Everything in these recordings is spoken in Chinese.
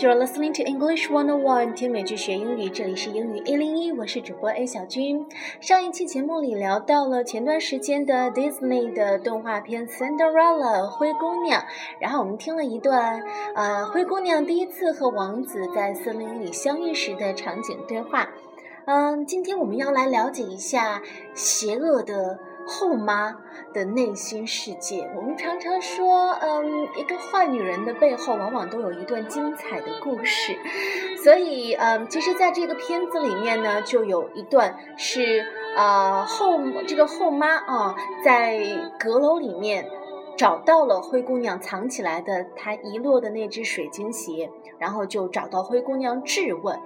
You're listening to English One on One，听美剧学英语，这里是英语一零一，我是主播 A 小军。上一期节目里聊到了前段时间的 Disney 的动画片《Cinderella》灰姑娘，然后我们听了一段呃灰姑娘第一次和王子在森林里相遇时的场景对话。嗯，今天我们要来了解一下邪恶的。后妈的内心世界，我们常常说，嗯，一个坏女人的背后往往都有一段精彩的故事。所以，嗯，其实在这个片子里面呢，就有一段是，呃，后这个后妈啊，在阁楼里面找到了灰姑娘藏起来的她遗落的那只水晶鞋，然后就找到灰姑娘质问。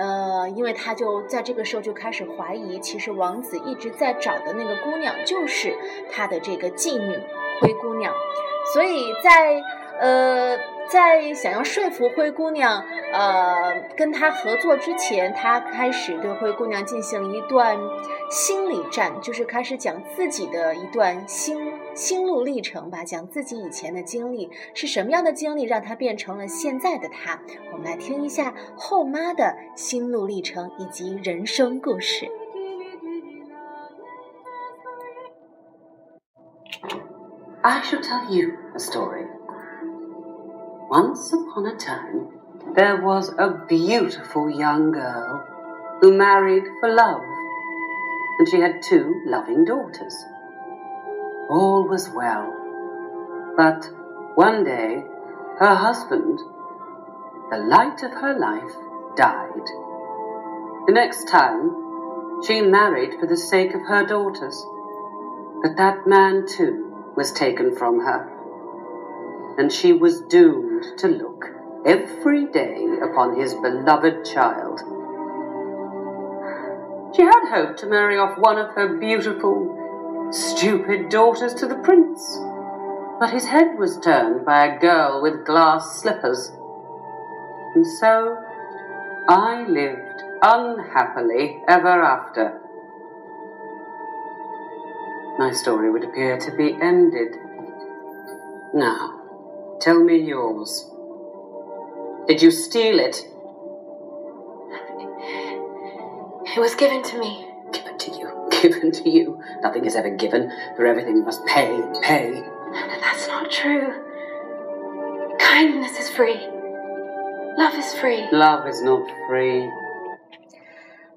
呃，因为他就在这个时候就开始怀疑，其实王子一直在找的那个姑娘就是他的这个妓女灰姑娘，所以在呃在想要说服灰姑娘呃跟他合作之前，他开始对灰姑娘进行一段心理战，就是开始讲自己的一段心。心路历程吧，讲自己以前的经历是什么样的经历，让他变成了现在的他。我们来听一下后妈的心路历程以及人生故事。I shall tell you a story. Once upon a time, there was a beautiful young girl who married for love, and she had two loving daughters all was well. But one day, her husband, the light of her life, died. The next time, she married for the sake of her daughters. But that man, too, was taken from her. And she was doomed to look every day upon his beloved child. She had hoped to marry off one of her beautiful, stupid daughters to the prince. But his head was turned by a girl with glass slippers. And so I lived unhappily ever after. My story would appear to be ended. Now, tell me yours. Did you steal it? It was given to me given to you. Given to you? Nothing is ever given, for everything must pay pay. That's not true. Kindness is free. Love is free. Love is not free.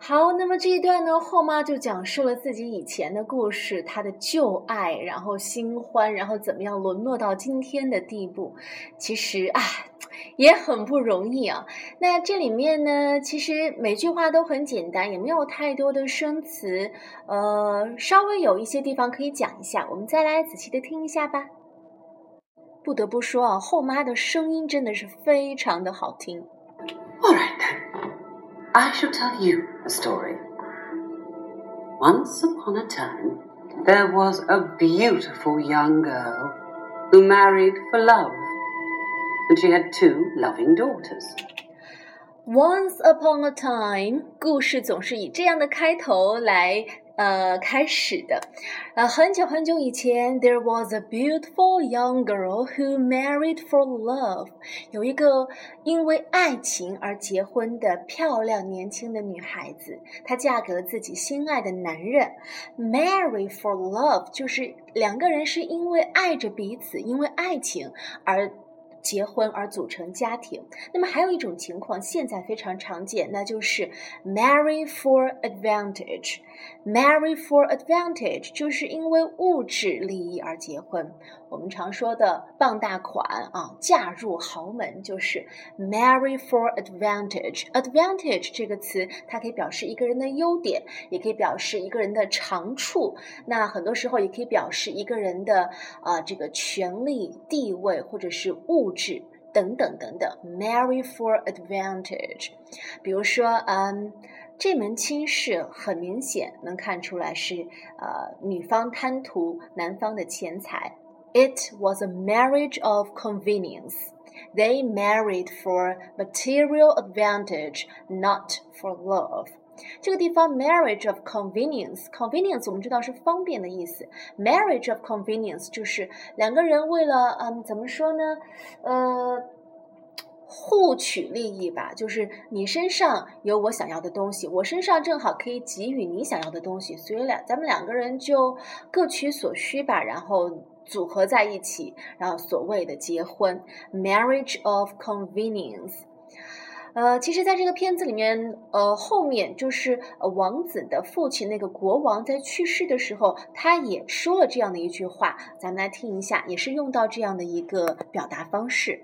好，那么这一段呢，后妈就讲述了自己以前的故事，她的旧爱，然后新欢，然后怎么样沦落到今天的地步。其实啊，也很不容易啊。那这里面呢，其实每句话都很简单，也没有太多的生词，呃，稍微有一些地方可以讲一下。我们再来仔细的听一下吧。不得不说啊，后妈的声音真的是非常的好听。All right. I shall tell you a story. Once upon a time, there was a beautiful young girl who married for love, and she had two loving daughters. Once upon a time，故事总是以这样的开头来 呃开始的，呃，很久很久以前，there was a beautiful young girl who married for love。有一个因为爱情而结婚的漂亮年轻的女孩子，她嫁给了自己心爱的男人。Marry for love 就是两个人是因为爱着彼此，因为爱情而。结婚而组成家庭，那么还有一种情况，现在非常常见，那就是 marry for advantage。marry for advantage 就是因为物质利益而结婚。我们常说的傍大款啊，嫁入豪门，就是 marry for advantage。advantage 这个词，它可以表示一个人的优点，也可以表示一个人的长处。那很多时候也可以表示一个人的啊这个权力、地位或者是物质等等等等。marry for advantage。比如说，嗯，这门亲事很明显能看出来是呃女方贪图男方的钱财。It was a marriage of convenience. They married for material advantage, not for love. 这个地方 marriage of convenience，convenience 我们知道是方便的意思。marriage of convenience 就是两个人为了嗯怎么说呢，呃。互取利益吧，就是你身上有我想要的东西，我身上正好可以给予你想要的东西，所以两咱们两个人就各取所需吧，然后组合在一起，然后所谓的结婚，marriage of convenience。呃，其实，在这个片子里面，呃，后面就是王子的父亲那个国王在去世的时候，他也说了这样的一句话，咱们来听一下，也是用到这样的一个表达方式。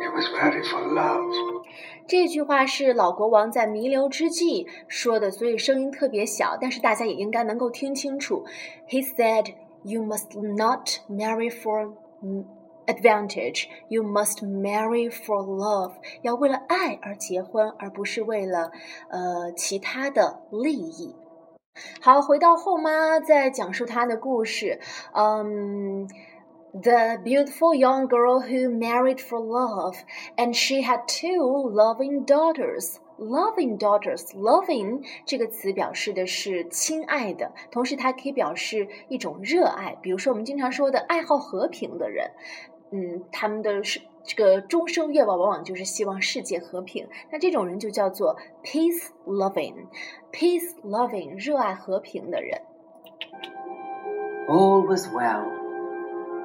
You must marry for love. 这句话是老国王在弥留之际说的，所以声音特别小，但是大家也应该能够听清楚。He said, "You must not marry for advantage. You must marry for love." 要为了爱而结婚，而不是为了呃其他的利益。好，回到后妈在讲述她的故事，嗯。 the beautiful young girl who married for love, and she had two loving daughters. Loving daughters, loving 这个词表示的是亲爱的，同时它可以表示一种热爱。比如说我们经常说的爱好和平的人，嗯，他们的是这个终生愿望往往就是希望世界和平。那这种人就叫做 peace loving，peace loving 热爱和平的人。All was well.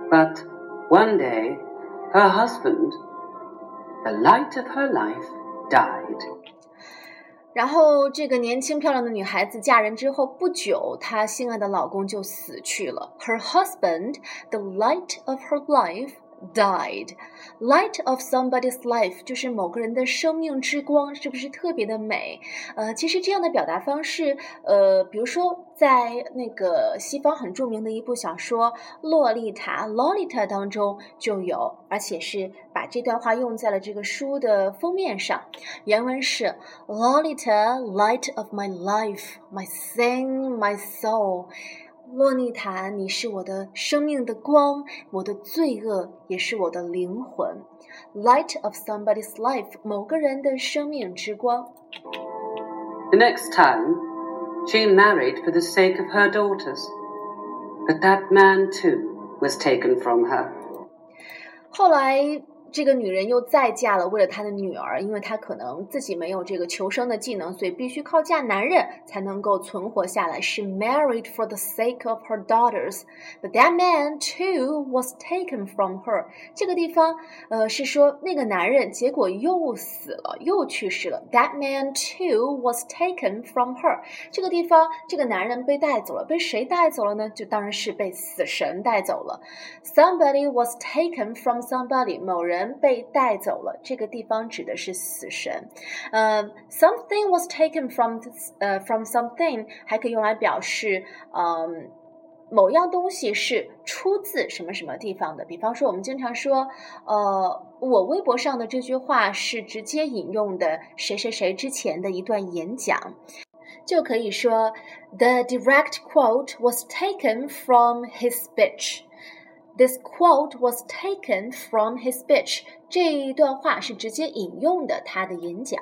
But one day, her husband, the light of her life, died. 然后，这个年轻漂亮的女孩子嫁人之后不久，她心爱的老公就死去了。Her husband, the light of her life, died. Light of somebody's life 就是某个人的生命之光，是不是特别的美？呃，其实这样的表达方式，呃，比如说在那个西方很著名的一部小说《洛丽塔》（Lolita） 当中就有，而且是把这段话用在了这个书的封面上。原文是：“Lolita, light of my life, my sin, my soul。”洛丽塔，你是我的生命的光，我的罪恶也是我的灵魂。Light of somebody's life，某个人的生命之光。The next time, she married for the sake of her daughters, but that man too was taken from her. 后来。 这个女人又再嫁了，为了她的女儿，因为她可能自己没有这个求生的技能，所以必须靠嫁男人才能够存活下来。She married for the sake of her daughters, but that man too was taken from her。这个地方，呃，是说那个男人结果又死了，又去世了。That man too was taken from her。这个地方，这个男人被带走了，被谁带走了呢？就当然是被死神带走了。Somebody was taken from somebody，某人。被带走了，这个地方指的是死神。呃，something was taken from 呃 from something，还可以用来表示嗯某样东西是出自什么什么地方的。比方说，我们经常说，呃，我微博上的这句话是直接引用的谁谁谁之前的一段演讲，就可以说，the direct quote was taken from his speech。 This quote was taken from his speech. 这一段话是直接引用的他的演讲。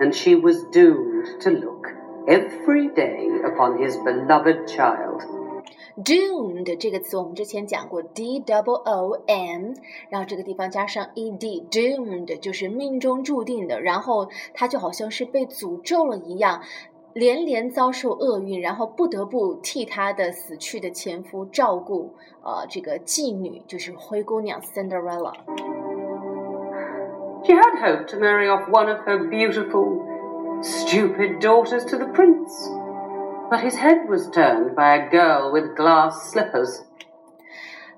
And she was doomed to look every day upon his beloved child. Doomed 这个词我们之前讲过，D double O M，然后这个地方加上 E D，doomed 就是命中注定的，然后他就好像是被诅咒了一样。 连连遭受厄运，然后不得不替他的死去的前夫照顾，呃，这个妓女就是灰姑娘 Cinderella。She had hoped to marry off one of her beautiful, stupid daughters to the prince, but his head was turned by a girl with glass slippers.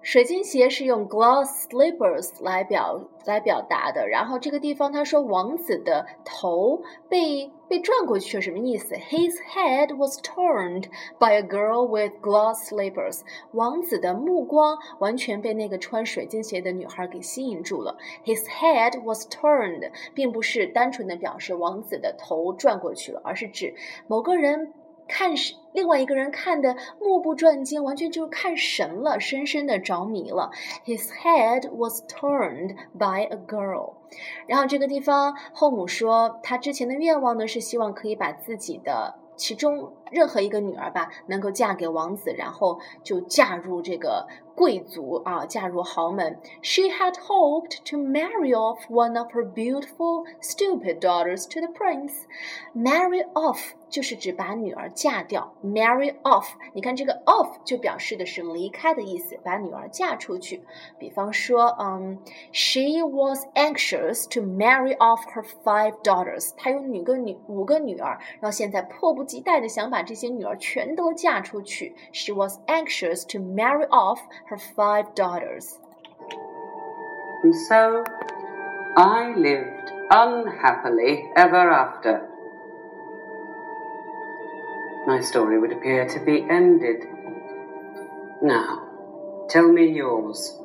水晶鞋是用 glass slippers 来表来表达的。然后这个地方他说王子的头被被转过去，什么意思？His head was turned by a girl with glass slippers。王子的目光完全被那个穿水晶鞋的女孩给吸引住了。His head was turned，并不是单纯的表示王子的头转过去了，而是指某个人。看另外一个人看的目不转睛，完全就是看神了，深深的着迷了。His head was turned by a girl。然后这个地方后母说，她之前的愿望呢是希望可以把自己的其中任何一个女儿吧，能够嫁给王子，然后就嫁入这个贵族啊，嫁入豪门。She had hoped to marry off one of her beautiful, stupid daughters to the prince. Marry off 就是指把女儿嫁掉。Marry off，你看这个 off 就表示的是离开的意思，把女儿嫁出去。比方说，嗯，She was anxious to marry off her five daughters。她有女个女五个女儿，然后现在迫不及待的想把 这些女儿全都嫁出去。She was anxious to marry off her five daughters. And so I lived unhappily ever after. My story would appear to be ended. Now, tell me yours.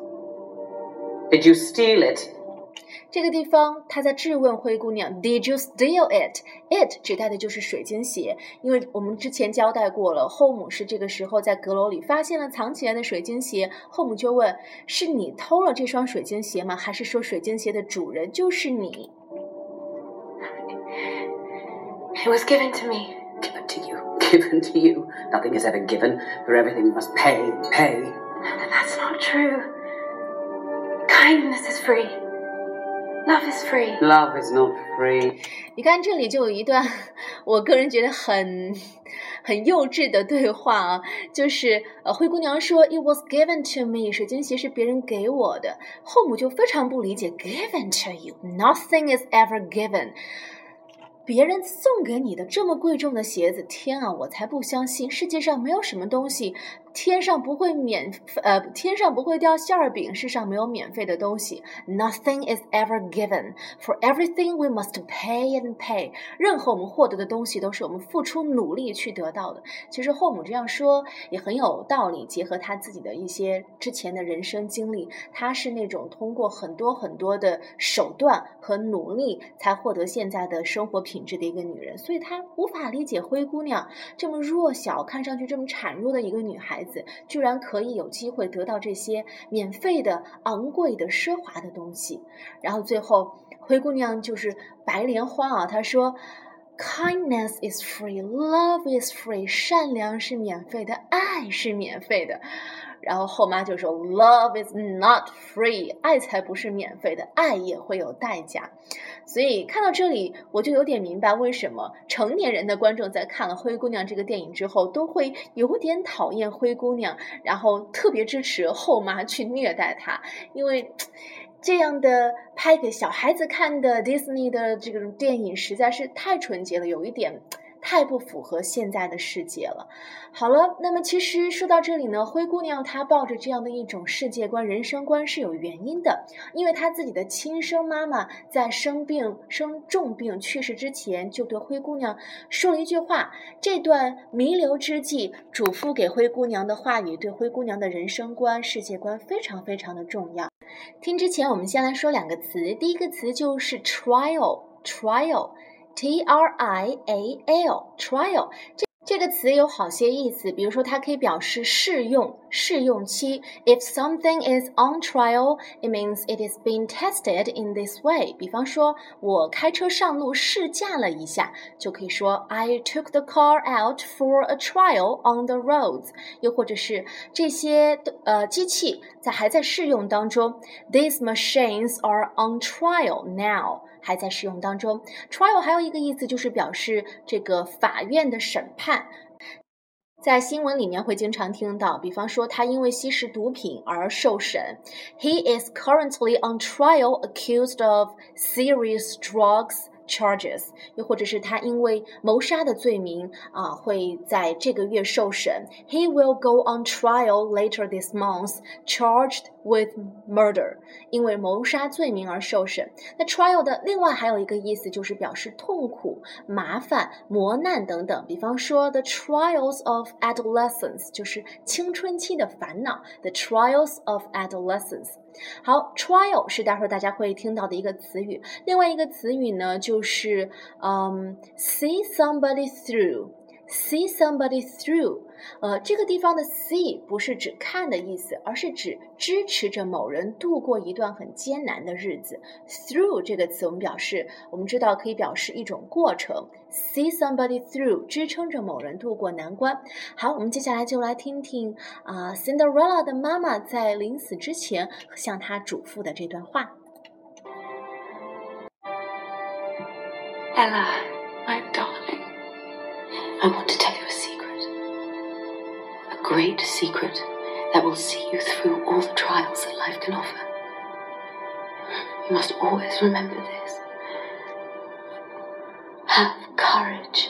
Did you steal it? 这个地方，他在质问灰姑娘：“Did you steal it? It 指代的就是水晶鞋，因为我们之前交代过了，后母是这个时候在阁楼里发现了藏起来的水晶鞋，后母就问：是你偷了这双水晶鞋吗？还是说水晶鞋的主人就是你 It was given to me. Given to you. Given to you. Nothing is ever given, for everything must pay, pay. That's not true. Kindness is free. Love is free. Love is not free. 你看这里就有一段，我个人觉得很很幼稚的对话啊，就是呃灰姑娘说 "It was given to me"，水晶鞋是别人给我的，后母就非常不理解 "Given to you"，Nothing is ever given。别人送给你的这么贵重的鞋子，天啊，我才不相信世界上没有什么东西，天上不会免呃天上不会掉馅儿饼，世上没有免费的东西。Nothing is ever given. For everything we must pay and pay. 任何我们获得的东西都是我们付出努力去得到的。其实后母这样说也很有道理，结合她自己的一些之前的人生经历，她是那种通过很多很多的手段和努力才获得现在的生活品质的一个女人，所以她无法理解灰姑娘这么弱小、看上去这么孱弱的一个女孩子，居然可以有机会得到这些免费的、昂贵的、奢华的东西。然后最后，灰姑娘就是白莲花啊，她说。Kindness is free, love is free. 善良是免费的，爱是免费的。然后后妈就说，Love is not free，爱才不是免费的，爱也会有代价。所以看到这里，我就有点明白为什么成年人的观众在看了《灰姑娘》这个电影之后，都会有点讨厌灰姑娘，然后特别支持后妈去虐待她，因为。这样的拍给小孩子看的 Disney 的这种电影实在是太纯洁了，有一点太不符合现在的世界了。好了，那么其实说到这里呢，灰姑娘她抱着这样的一种世界观、人生观是有原因的，因为她自己的亲生妈妈在生病、生重病去世之前，就对灰姑娘说了一句话。这段弥留之际嘱咐给灰姑娘的话语，对灰姑娘的人生观、世界观非常非常的重要。听之前，我们先来说两个词。第一个词就是 trial，trial TRIAL trial 这这个词有好些意思，比如说它可以表示试用。试用期。If something is on trial, it means it is being tested in this way。比方说，我开车上路试驾了一下，就可以说 I took the car out for a trial on the roads。又或者是这些呃机器在还在试用当中，These machines are on trial now。还在使用当中。Trial 还有一个意思就是表示这个法院的审判， 在新闻里面会经常听到，比方说他因为吸食毒品而受审，He is currently on trial accused of serious drugs. charges，又或者是他因为谋杀的罪名啊，会在这个月受审。He will go on trial later this month, charged with murder，因为谋杀罪名而受审。那 trial 的另外还有一个意思就是表示痛苦、麻烦、磨难等等。比方说，the trials of adolescence 就是青春期的烦恼。The trials of adolescence。好，trial 是待会儿大家会听到的一个词语。另外一个词语呢，就是嗯，see somebody through，see somebody through。呃，这个地方的 see 不是指看的意思，而是指支持着某人度过一段很艰难的日子。through 这个词，我们表示，我们知道可以表示一种过程。see somebody through，支撑着某人度过难关。好，我们接下来就来听听啊、Cinderella 的妈妈在临死之前向她嘱咐的这段话。 Ella, my darling, I want to tell you a secret. A great secret that will see you through all the trials that life can offer. You must always remember this. Have courage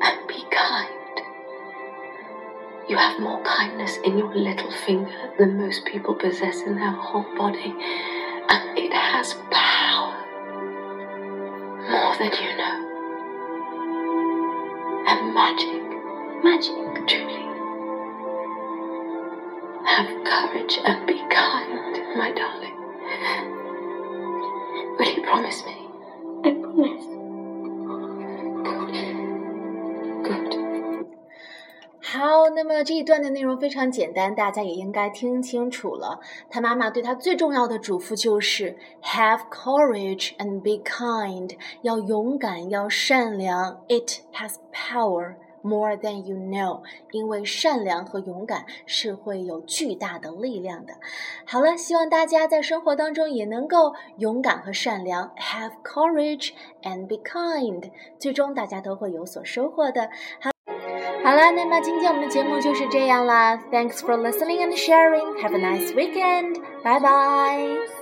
and be kind. You have more kindness in your little finger than most people possess in their whole body, and it has power more than you know. And magic, magic, truly. Have courage and be kind, my darling. Will you promise me? 那这一段的内容非常简单，大家也应该听清楚了。他妈妈对他最重要的嘱咐就是 have courage and be kind，要勇敢，要善良。It has power more than you know，因为善良和勇敢是会有巨大的力量的。好了，希望大家在生活当中也能够勇敢和善良，have courage and be kind，最终大家都会有所收获的。好。好了，那么今天我们的节目就是这样啦。Thanks for listening and sharing. Have a nice weekend. Bye bye.